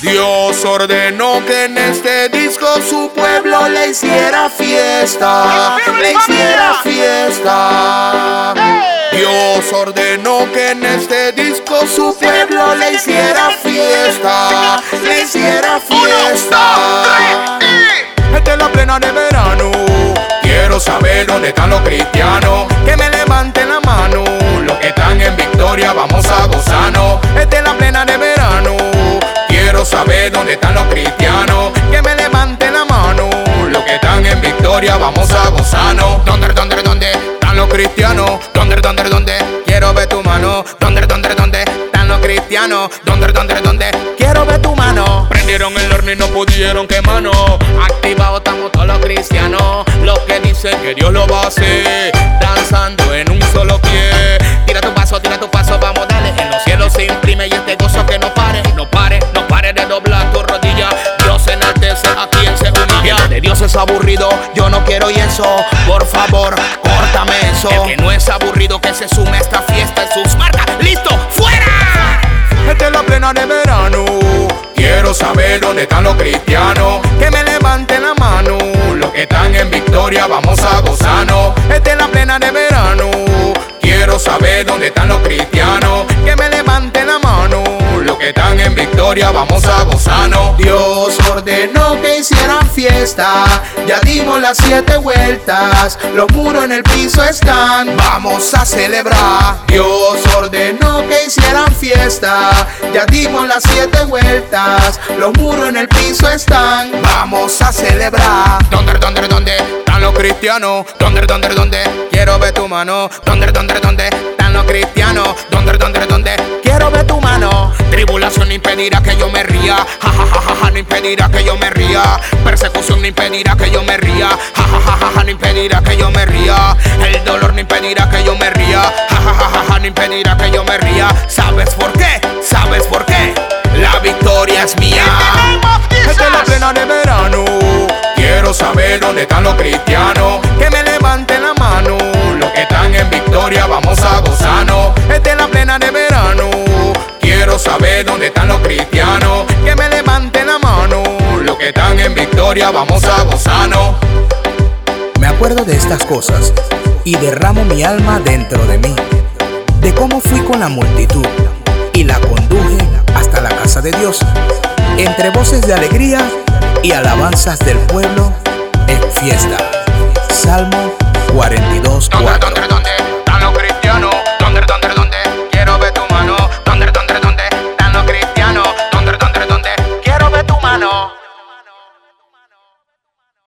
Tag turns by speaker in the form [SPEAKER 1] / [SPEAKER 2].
[SPEAKER 1] Dios ordenó que en este disco su pueblo le hiciera fiesta, le hiciera fiesta. Dios ordenó que en este disco su pueblo le hiciera fiesta, le hiciera fiesta. Esta es la plena de verano. Quiero saber dónde están los cristianos. Que me levanten la mano. Los que están en victoria, vamos a gozarnos. ¿Dónde, dónde, dónde? Quiero ver tu mano. ¿Dónde, dónde, dónde están los cristianos? ¿Dónde, dónde, dónde? Quiero ver tu mano. Prendieron el horno y no pudieron quemarnos. Activados estamos todos los cristianos. Los que dicen que Dios lo va a hacer. Danzando en un solo pie. Tira tu paso, tira tu paso, vamos, dale. En los cielos se imprime y este gozo que no pare. No pare, no pare de doblar tu rodilla. Dios enaltece a quien se humilla. De Dios es aburrido, yo no quiero y eso. Por favor, El que no es aburrido, que se sume a esta fiesta en sus marcas. ¡Listo! ¡Fuera! Esta es la plena de verano. Quiero saber dónde están los cristianos. Que me levanten la mano. Los que están en victoria, vamos a gozarnos. Esta es la plena de verano. Quiero saber dónde están los cristianos. Que me levanten la mano. Los que están en victoria, vamos a gozarnos. Dios ordenó que hicieran Ya dimos las siete vueltas. Los muros en el piso están. Vamos a celebrar. Dios ordenó que hicieran fiesta. Ya dimos las siete vueltas. Los muros en el piso están. Vamos a celebrar. ¿Dónde, dónde, dónde están los cristianos? ¿Dónde, dónde, dónde? Quiero ver tu mano. ¿Dónde, dónde, dónde impedirá que yo me ría. Persecución no impedirá que yo me ría. Ja, ja, ja, ja, ja, no impedirá que yo me ría. El dolor no impedirá que yo me ría. Ja, ja, ja, ja, ja, no impedirá que yo me ría. ¿Sabes por qué? ¿Sabes por qué? La victoria es mía. Esta es la plena de verano. Quiero saber dónde están los cristianos. Vamos a gozarnos. Me
[SPEAKER 2] acuerdo de estas cosas y derramo mi alma dentro de mí, de cómo fui con la multitud y la conduje hasta la casa de Dios, entre voces de alegría y alabanzas del pueblo en fiesta. Salmo 42,